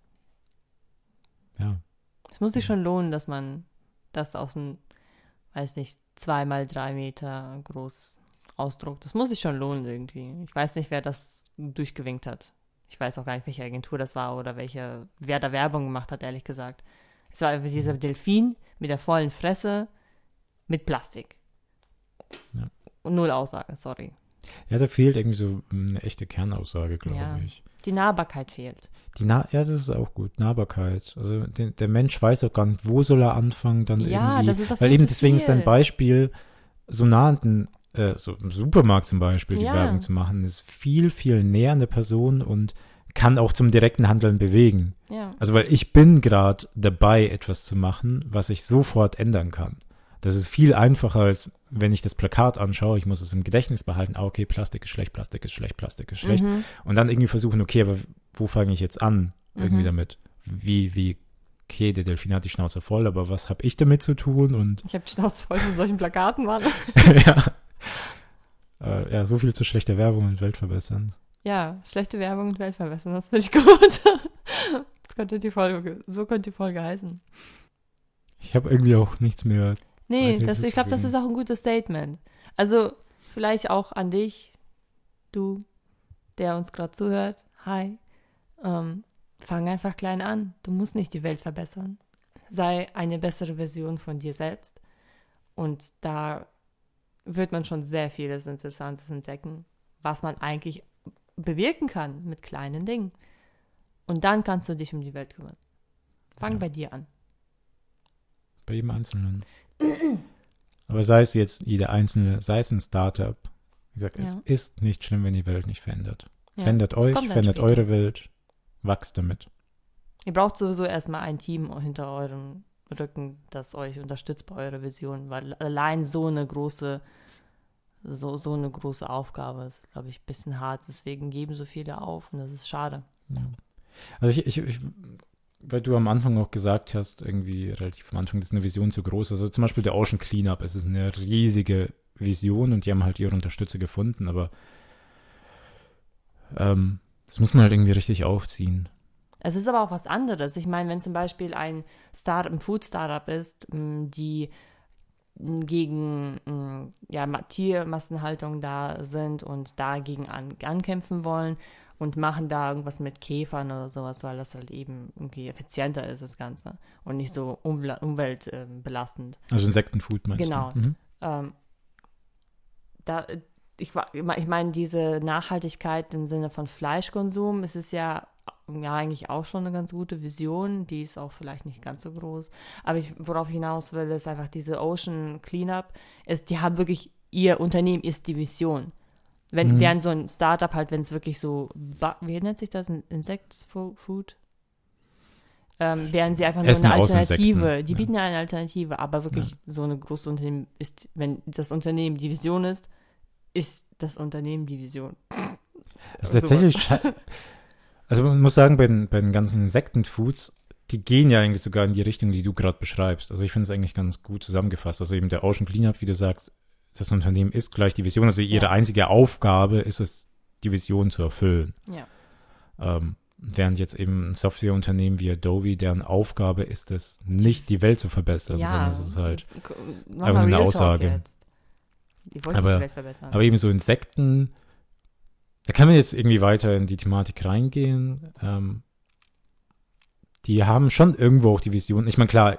ja, Es muss sich schon lohnen, dass man das auf ein, weiß nicht, zwei mal drei Meter groß ausdruckt. Das muss sich schon lohnen irgendwie. Ich weiß nicht, wer das durchgewinkt hat. Ich weiß auch gar nicht, welche Agentur das war oder welche, wer da Werbung gemacht hat, ehrlich gesagt. Es war dieser Delfin mit der vollen Fresse mit Plastik. Ja. Null Aussage, sorry. ja, da fehlt irgendwie so eine echte Kernaussage, glaube Ja. ich. Die Nahbarkeit fehlt. Die Na ja, das ist auch gut. Nahbarkeit. Also der, der Mensch weiß auch gar nicht, wo soll er anfangen, dann Ja, irgendwie. das ist doch weil viel eben deswegen ist dein viel. Beispiel so nah an den, äh, so im Supermarkt zum Beispiel die Ja. Werbung zu machen, ist viel, viel näher an der Person und kann auch zum direkten Handeln bewegen. Ja. Also weil ich bin gerade dabei, etwas zu machen, was ich sofort ändern kann. Das ist viel einfacher, als wenn ich das Plakat anschaue. Ich muss es im Gedächtnis behalten. Ah, okay, Plastik ist schlecht, Plastik ist schlecht, Plastik ist schlecht. Mhm. Und dann irgendwie versuchen, okay, aber wo fange ich jetzt an? Irgendwie Mhm. damit. Wie, wie, okay, der Delfin hat die Schnauze voll, aber was habe ich damit zu tun? Und Ich habe die Schnauze voll von solchen Plakaten, Mann. ja. Äh, ja, so viel zu schlechter Werbung und Welt verbessern. Ja, schlechte Werbung und Welt verbessern, das finde ich gut. Das könnte die Folge, so könnte die Folge heißen. Ich habe irgendwie auch nichts mehr. Nee, das, ich glaube, das ist auch ein gutes Statement. Also, vielleicht auch an dich, du, der uns gerade zuhört. Hi. Ähm, fang einfach klein an. Du musst nicht die Welt verbessern. Sei eine bessere Version von dir selbst. Und da wird man schon sehr vieles Interessantes entdecken, was man eigentlich bewirken kann mit kleinen Dingen. Und dann kannst du dich um die Welt kümmern. Fang Ja. bei dir an. Bei jedem Einzelnen. Aber sei es jetzt jeder Einzelne, sei es ein Startup. Wie gesagt, es Ja. ist nicht schlimm, wenn die Welt nicht verändert. Ja, Verändert euch, verändert später. eure Welt, wachst damit. Ihr braucht sowieso erstmal ein Team hinter eurem Rücken, das euch unterstützt bei eurer Vision, weil allein so eine große, so, so eine große Aufgabe ist, glaube ich, ein bisschen hart. Deswegen geben so viele auf und das ist schade. Ja. Also ich, ich, ich, weil du am Anfang auch gesagt hast, irgendwie relativ am Anfang, das ist eine Vision zu groß. Also zum Beispiel der Ocean Cleanup, es ist eine riesige Vision und die haben halt ihre Unterstützer gefunden, aber ähm, das muss man halt irgendwie richtig aufziehen. Es ist aber auch was anderes. Ich meine, wenn zum Beispiel ein Startup, ein Food-Startup ist, die gegen ja, Ma- Tiermassenhaltung da sind und dagegen an, ankämpfen wollen und machen da irgendwas mit Käfern oder sowas, weil das halt eben irgendwie effizienter ist, das Ganze. Und nicht so umwel umweltbelastend. Also Insektenfood meinst Genau. du? Mhm. Ähm, da, ich, ich meine, diese Nachhaltigkeit im Sinne von Fleischkonsum, es ist ja, ja eigentlich auch schon eine ganz gute Vision, die ist auch vielleicht nicht ganz so groß. Aber ich, worauf ich hinaus will, ist einfach diese Ocean Cleanup, ist, die haben wirklich, ihr Unternehmen ist die Vision. Wenn, Mhm. während so ein Startup halt, wenn es wirklich so, wie nennt sich das, ein Insect-Food? Ähm, wären sie einfach nur Essen eine aus Alternative. Die ja. bieten eine Alternative, aber wirklich so eine große Unternehmen ist, wenn das Unternehmen die Vision ist, ist das Unternehmen die Vision. Das ist tatsächlich Also man muss sagen, bei den, bei den ganzen Insektenfoods, die gehen ja eigentlich sogar in die Richtung, die du gerade beschreibst. Also ich finde es eigentlich ganz gut zusammengefasst. Also eben der Ocean Cleanup, wie du sagst, das Unternehmen ist gleich die Vision. Also ihre Ja. einzige Aufgabe ist es, die Vision zu erfüllen. Ja. Ähm, während jetzt eben ein Softwareunternehmen wie Adobe, deren Aufgabe ist es, nicht die Welt zu verbessern, sondern es ist halt einfach eine Aussage. Die wollen Aber- die Welt verbessern. Aber eben so Insekten, da kann man jetzt irgendwie weiter in die Thematik reingehen. Ähm, die haben schon irgendwo auch die Vision. Ich meine, klar,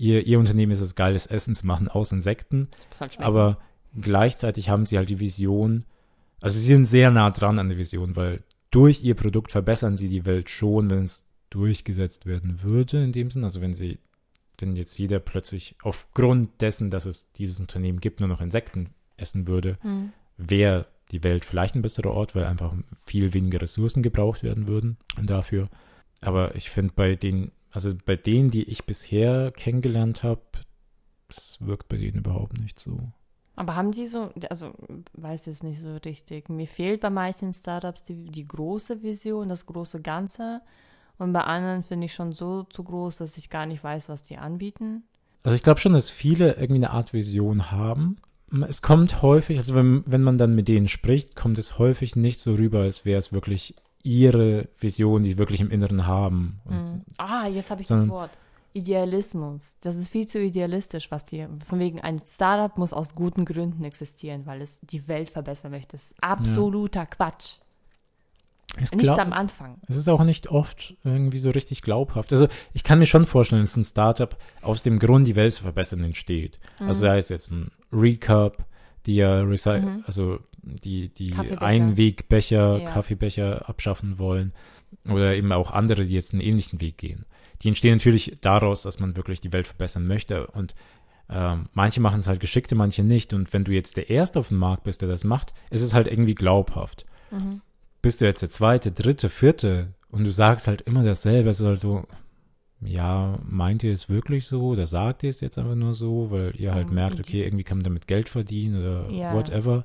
ihr, ihr Unternehmen ist es, geiles Essen zu machen aus Insekten, Das halt aber gleichzeitig haben sie halt die Vision, also sie sind sehr nah dran an der Vision, weil durch ihr Produkt verbessern sie die Welt schon, wenn es durchgesetzt werden würde in dem Sinn. Also wenn sie, wenn jetzt jeder plötzlich aufgrund dessen, dass es dieses Unternehmen gibt, nur noch Insekten essen würde, Hm. wäre die Welt vielleicht ein besserer Ort, weil einfach viel weniger Ressourcen gebraucht werden würden dafür. Aber ich finde bei den, also bei denen, die ich bisher kennengelernt habe, das wirkt bei denen überhaupt nicht so. Aber haben die so, also weiß jetzt nicht so richtig. Mir fehlt bei manchen Startups die, die große Vision, das große Ganze. Und bei anderen finde ich schon so zu groß, dass ich gar nicht weiß, was die anbieten. Also ich glaube schon, dass viele irgendwie eine Art Vision haben. Es kommt häufig, also wenn, wenn man dann mit denen spricht, kommt es häufig nicht so rüber, als wäre es wirklich ihre Vision, die sie wirklich im Inneren haben. Und Hm. Ah, jetzt habe ich das sondern- Wort. Idealismus. Das ist viel zu idealistisch, was die. Von wegen, ein Startup muss aus guten Gründen existieren, weil es die Welt verbessern möchte. Das ist absoluter Quatsch. es, Nicht glaub- am Anfang. es ist auch nicht oft irgendwie so richtig glaubhaft. Also ich kann mir schon vorstellen, dass ein Startup aus dem Grund, die Welt zu verbessern, entsteht. Also sei es jetzt ein Recap, die ja recy Mhm. also die, die Kaffeebecher. Einwegbecher, Ja. Kaffeebecher abschaffen wollen. Oder eben auch andere, die jetzt einen ähnlichen Weg gehen. Die entstehen natürlich daraus, dass man wirklich die Welt verbessern möchte. Und ähm, manche machen es halt geschickte, manche nicht. Und wenn du jetzt der Erste auf dem Markt bist, der das macht, ist es halt irgendwie glaubhaft. Mhm. Bist du jetzt der Zweite, Dritte, Vierte und du sagst halt immer dasselbe, es ist halt so, ja, meint ihr es wirklich so oder sagt ihr es jetzt einfach nur so, weil ihr halt Ähm, merkt, okay, irgendwie kann man damit Geld verdienen oder Ja. whatever.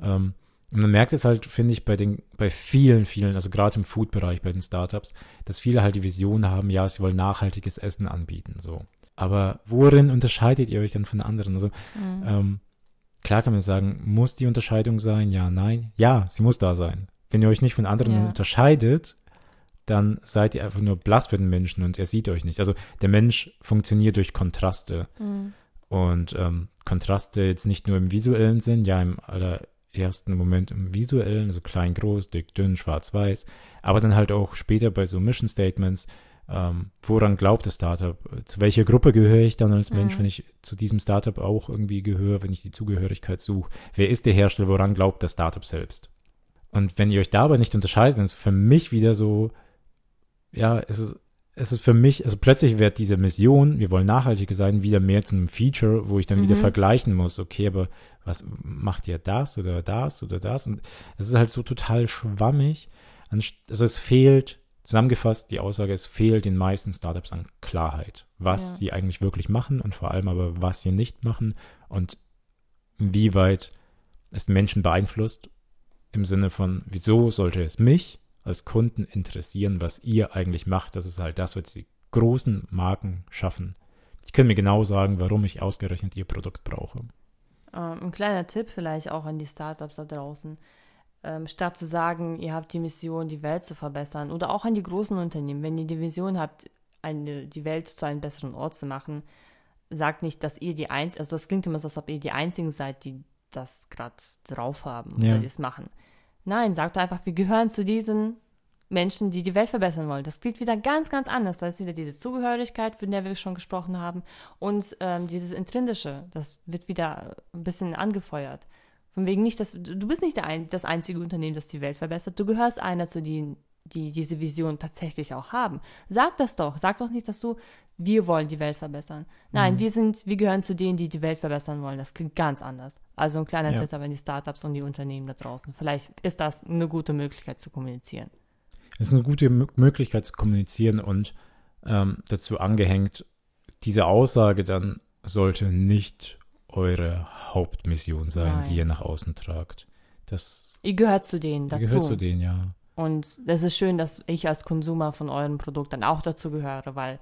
Ähm, und man merkt es halt, finde ich, bei den, bei vielen, vielen, also gerade im Food-Bereich bei den Startups, dass viele halt die Vision haben, ja, sie wollen nachhaltiges Essen anbieten, so. Aber worin unterscheidet ihr euch dann von anderen? Also, Mhm. ähm, klar kann man sagen, muss die Unterscheidung sein? Ja, nein. Ja, sie muss da sein. Wenn ihr euch nicht von anderen Ja. unterscheidet, dann seid ihr einfach nur blass für den Menschen und er sieht euch nicht. Also der Mensch funktioniert durch Kontraste. Mhm. Und ähm, Kontraste jetzt nicht nur im visuellen Sinn, ja im allerersten Moment im visuellen, also klein, groß, dick, dünn, schwarz, weiß, aber dann halt auch später bei so Mission Statements, ähm, woran glaubt das Startup? Zu welcher Gruppe gehöre ich dann als Mensch, Mhm. wenn ich zu diesem Startup auch irgendwie gehöre, wenn ich die Zugehörigkeit suche? Wer ist der Hersteller? Woran glaubt das Startup selbst? Und wenn ihr euch dabei nicht unterscheidet, dann ist es für mich wieder so, ja, es ist, es ist für mich, also plötzlich wird diese Mission, wir wollen nachhaltiger sein, wieder mehr zu einem Feature, wo ich dann wieder Mhm. vergleichen muss, okay, aber was macht ihr das oder das oder das? Und es ist halt so total schwammig. Also es fehlt, zusammengefasst, die Aussage, es fehlt den meisten Startups an Klarheit, was Ja. sie eigentlich wirklich machen und vor allem aber, was sie nicht machen und inwieweit es Menschen beeinflusst im Sinne von, wieso sollte es mich als Kunden interessieren, was ihr eigentlich macht? Das ist halt das, was die großen Marken schaffen. Die können mir genau sagen, warum ich ausgerechnet ihr Produkt brauche. Ähm, ein kleiner Tipp vielleicht auch an die Startups da draußen. Ähm, statt zu sagen, ihr habt die Mission, die Welt zu verbessern, oder auch an die großen Unternehmen, wenn ihr die Vision habt, eine, die Welt zu einem besseren Ort zu machen, sagt nicht, dass ihr die Einzigen, also das klingt immer so, als ob ihr die Einzigen seid, die das gerade drauf haben Ja. oder die es machen. Nein, sagt einfach, wir gehören zu diesen Menschen, die die Welt verbessern wollen. Das klingt wieder ganz, ganz anders. Da ist wieder diese Zugehörigkeit, von der wir schon gesprochen haben, und ähm, dieses Intrinsische, das wird wieder ein bisschen angefeuert. Von wegen nicht, dass du bist nicht ein, das einzige Unternehmen, das die Welt verbessert. Du gehörst einer zu denen, die diese Vision tatsächlich auch haben. Sag das doch. Sag doch nicht, dass du, wir wollen die Welt verbessern. Nein, wir sind, wir gehören zu denen, die die Welt verbessern wollen. Das klingt ganz anders. Also ein kleiner Ja. Tipp an die Startups und die Unternehmen da draußen. Vielleicht ist das eine gute Möglichkeit zu kommunizieren. Es ist eine gute Mö- Möglichkeit zu kommunizieren und ähm, dazu angehängt, diese Aussage dann sollte nicht eure Hauptmission sein, Nein. die ihr nach außen tragt. Das Ihr gehört zu denen dazu. gehört zu denen, ja. Und es ist schön, dass ich als Konsumer von eurem Produkt dann auch dazu gehöre, weil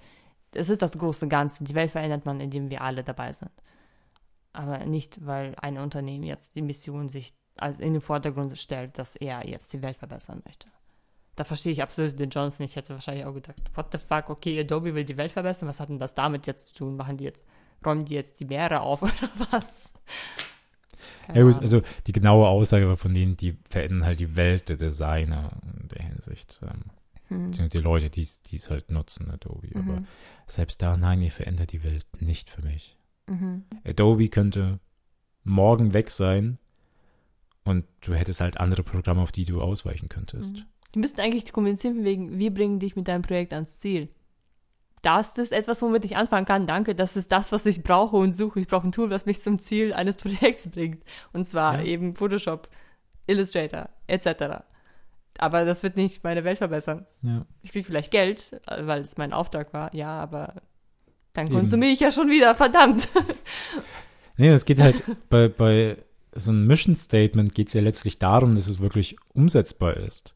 es ist das große Ganze. Die Welt verändert man, indem wir alle dabei sind. Aber nicht, weil ein Unternehmen jetzt die Mission sich in den Vordergrund stellt, dass er jetzt die Welt verbessern möchte. Da verstehe ich absolut den Johnson. Ich hätte wahrscheinlich auch gedacht, what the fuck, okay, Adobe will die Welt verbessern, was hat denn das damit jetzt zu tun? Machen die jetzt, räumen die jetzt die Meere auf oder was? Ja gut, also die genaue Aussage war von denen, die verändern halt die Welt der Designer in der Hinsicht. Hm. die Leute, die es halt nutzen, Adobe. Aber Mhm. selbst da, nein, ihr verändert die Welt nicht für mich. Mhm. Adobe könnte morgen weg sein und du hättest halt andere Programme, auf die du ausweichen könntest. Mhm. Die müssten eigentlich kommunizieren wegen, wir bringen dich mit deinem Projekt ans Ziel. Das ist etwas, womit ich anfangen kann. Danke, das ist das, was ich brauche und suche. Ich brauche ein Tool, was mich zum Ziel eines Projekts bringt. Und zwar Ja. eben Photoshop, Illustrator, etc. Aber das wird nicht meine Welt verbessern. Ja. Ich kriege vielleicht Geld, äh, weil es mein Auftrag war, ja, aber dann Eben. konsumiere ich ja schon wieder, verdammt. Nee, es geht halt bei, bei so einem Mission Statement geht es ja letztlich darum, dass es wirklich umsetzbar ist.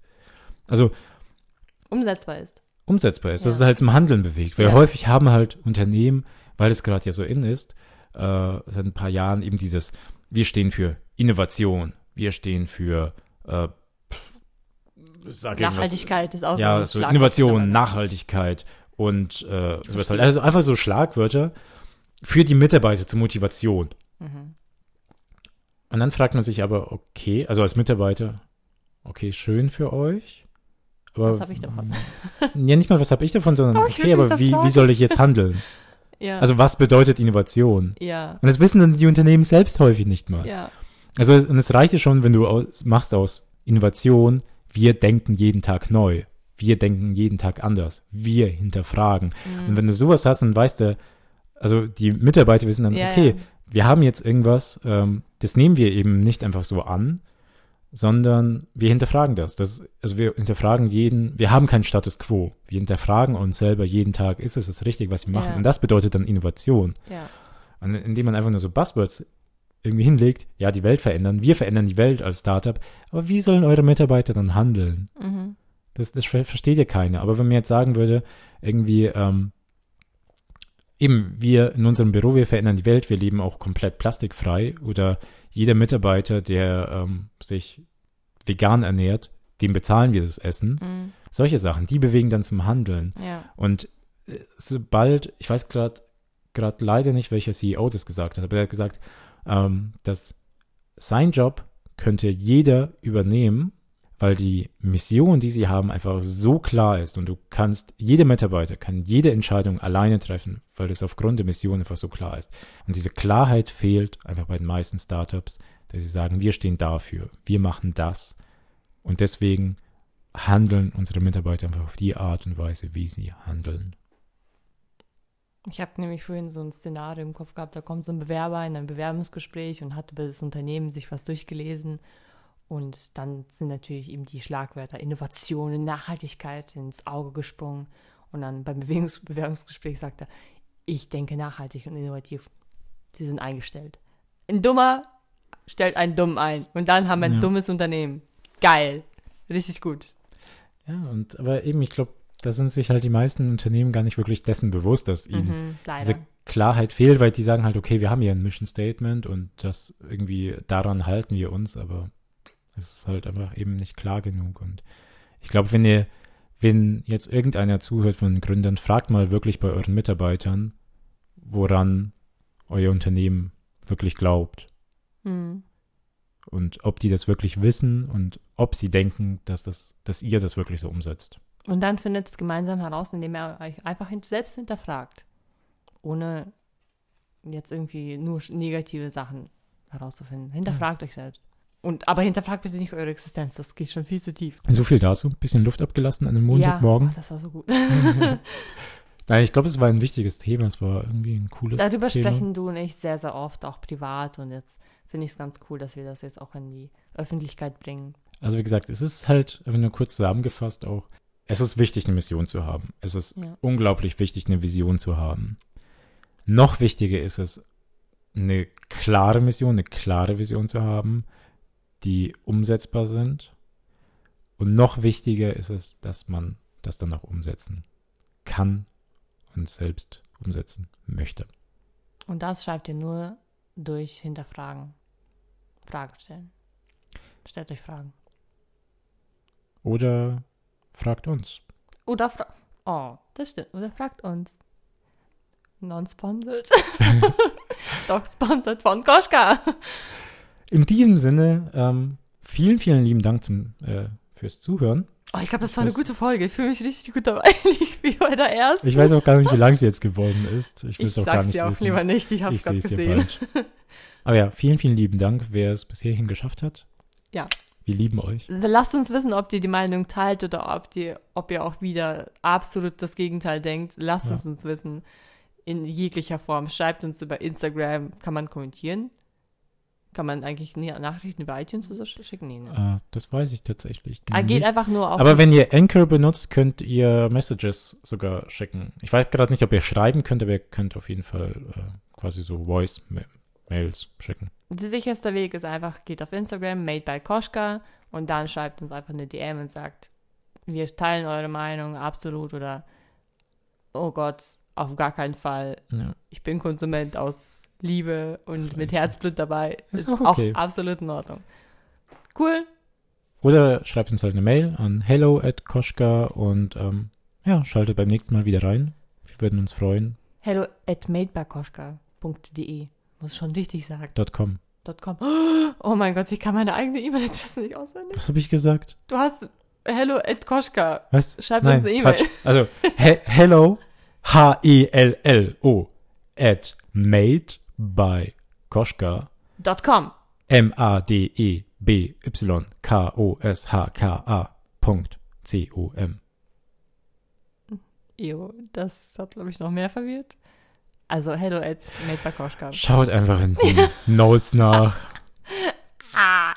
Also Umsetzbar ist. umsetzbar ist, dass Ja. es halt zum Handeln bewegt. Weil Ja. häufig haben halt Unternehmen, weil es gerade ja so in ist, äh, seit ein paar Jahren eben dieses, wir stehen für Innovation, wir stehen für äh. Nachhaltigkeit ist auch ja, so Schlagwort Innovation. Nachhaltigkeit und äh, sowas halt. Also einfach so Schlagwörter für die Mitarbeiter zur Motivation. Mhm. Und dann fragt man sich aber, okay, also als Mitarbeiter, okay, schön für euch. Aber, Was hab ich davon? Ja, nicht mal, was habe ich davon, sondern, ich okay, aber wie, wie soll ich jetzt handeln? Ja. Also was bedeutet Innovation? ja. Und das wissen dann die Unternehmen selbst häufig nicht mal. Ja. Also es, und es reicht ja schon, wenn du aus, machst aus Innovation, wir denken jeden Tag neu. Wir denken jeden Tag anders. Wir hinterfragen. Mhm. Und wenn du sowas hast, dann weißt du, also die Mitarbeiter wissen dann, Ja, okay, ja. wir haben jetzt irgendwas, ähm, das nehmen wir eben nicht einfach so an, sondern wir hinterfragen das. das. Also wir hinterfragen jeden, wir haben keinen Status quo. Wir hinterfragen uns selber jeden Tag, ist es das richtig, was wir machen? Ja. Und das bedeutet dann Innovation. ja. Und indem man einfach nur so Buzzwords irgendwie hinlegt, ja, die Welt verändern, wir verändern die Welt als Startup, aber wie sollen eure Mitarbeiter dann handeln? Mhm. Das, das ver- versteht ja keiner. Aber wenn man jetzt sagen würde, irgendwie, ähm, eben, wir in unserem Büro, wir verändern die Welt, wir leben auch komplett plastikfrei oder jeder Mitarbeiter, der ähm, sich vegan ernährt, dem bezahlen wir das Essen. Mhm. Solche Sachen, die bewegen dann zum Handeln. Ja. Und äh, sobald, ich weiß gerade gerade leider nicht, welcher CEO das gesagt hat, aber er hat gesagt, ähm, dass sein Job könnte jeder übernehmen, weil die Mission, die sie haben, einfach so klar ist und du kannst, jeder Mitarbeiter kann jede Entscheidung alleine treffen, weil das aufgrund der Mission einfach so klar ist. Und diese Klarheit fehlt einfach bei den meisten Startups, dass sie sagen, wir stehen dafür, wir machen das und deswegen handeln unsere Mitarbeiter einfach auf die Art und Weise, wie sie handeln. Ich habe nämlich vorhin so ein Szenario im Kopf gehabt, da kommt so ein Bewerber in ein Bewerbungsgespräch und hat über das Unternehmen sich was durchgelesen. Und dann sind natürlich eben die Schlagwörter Innovation und Nachhaltigkeit ins Auge gesprungen. Und dann beim Bewegungs Bewerbungsgespräch sagt er, ich denke nachhaltig und innovativ. Sie sind eingestellt. Ein Dummer stellt einen Dumm ein. Und dann haben wir ein Ja. dummes Unternehmen. Geil. Richtig gut. Ja, und aber eben, ich glaube, da sind sich halt die meisten Unternehmen gar nicht wirklich dessen bewusst, dass ihnen Mhm, diese Klarheit fehlt, weil die sagen halt, okay, wir haben hier ein Mission Statement und das irgendwie daran halten wir uns, aber es ist halt einfach eben nicht klar genug. Und ich glaube, wenn ihr, wenn jetzt irgendeiner zuhört von den Gründern, fragt mal wirklich bei euren Mitarbeitern, woran euer Unternehmen wirklich glaubt Mhm. und ob die das wirklich wissen und ob sie denken, dass das, dass ihr das wirklich so umsetzt. Und dann findet es gemeinsam heraus, indem er euch einfach selbst hinterfragt. Ohne jetzt irgendwie nur negative Sachen herauszufinden. Hinterfragt euch selbst. Und, aber hinterfragt bitte nicht eure Existenz, das geht schon viel zu tief. So viel dazu. Bisschen Luft abgelassen an einem Montagmorgen. Ja, oh, das war so gut. Nein, ich glaube, es war ein wichtiges Thema. Es war irgendwie ein cooles Darüber Thema. sprechen du und ich sehr, sehr oft, auch privat. Und jetzt finde ich es ganz cool, dass wir das jetzt auch in die Öffentlichkeit bringen. Also wie gesagt, es ist halt, wenn nur kurz zusammengefasst auch, es ist wichtig, eine Mission zu haben. Es ist Ja. unglaublich wichtig, eine Vision zu haben. Noch wichtiger ist es, eine klare Mission, eine klare Vision zu haben, die umsetzbar sind. Und noch wichtiger ist es, dass man das dann auch umsetzen kann und selbst umsetzen möchte. Und das schreibt ihr nur durch Hinterfragen. Fragen stellen. Stellt euch Fragen. Oder fragt uns. Oder fragt. Oh, das stimmt. Oder fragt uns. Non-sponsored. Doch sponsored von Koschka. In diesem Sinne, ähm, vielen, vielen lieben Dank zum, äh, fürs Zuhören. Oh, ich glaube, das war eine gute Folge. Ich fühle mich richtig gut dabei. Wie bei der ersten. Ich weiß auch gar nicht, wie lang es jetzt geworden ist. Ich will Ich es auch gar sag's nicht dir auch wissen. lieber nicht. Ich habe es ich gerade gesehen. Aber ja, vielen, vielen lieben Dank, wer es bis hierhin geschafft hat. Ja. Wir lieben euch. Lasst uns wissen, ob ihr die Meinung teilt oder ob, die, ob ihr auch wieder absolut das Gegenteil denkt. Lasst Ja. es uns wissen. In jeglicher Form. Schreibt uns über Instagram. Kann man kommentieren? Kann man eigentlich nie- Nachrichten über iTunes oder so sch- schicken? Nee, ne? Äh, das weiß ich tatsächlich Ah, geht nicht. einfach nur auf. Aber wenn ihr Anchor benutzt, könnt ihr Messages sogar schicken. Ich weiß gerade nicht, ob ihr schreiben könnt, aber ihr könnt auf jeden Fall äh, quasi so Voice-Mails schicken. Der sicherste Weg ist einfach, geht auf Instagram, made by Koschka und dann schreibt uns einfach eine DM und sagt, wir teilen eure Meinung absolut oder oh Gott, auf gar keinen Fall. Ja. Ich bin Konsument aus Liebe und mit. Herzblut dabei. Ist Ist, auch auch, okay. absolut in Ordnung. Cool. Oder schreibt uns halt eine Mail an hello at koschka und ähm, ja, schaltet beim nächsten Mal wieder rein. Wir würden uns freuen. Hello at madebykoschka.de. Muss schon richtig sagen. .com. .com. Oh mein Gott, ich kann meine eigene E-Mail-Adresse nicht auswendig. Was habe ich gesagt? Du hast hello at Koschka. Was? Schreib Nein, uns eine E-Mail. Also, he hello, H-E-L-L-O, at made by Koschka, .com. E M-A-D-E-B-Y-K-O-S-H-K-A Punkt C-O-M. Jo, das hat, glaube ich, noch mehr verwirrt. Also, hello at madebykoschka. Schaut einfach in die Notes nach. Ah,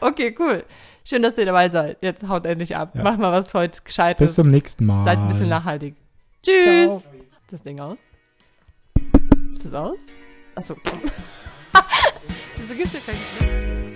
okay, cool. Schön, dass ihr dabei seid. Jetzt haut endlich ab. Ja. Macht mal was heute Gescheites. Bis zum nächsten Mal. Seid ein bisschen nachhaltig. Tschüss. Ciao. Ist das Ding aus? Ist das aus? Achso. Wieso gibt's ja kein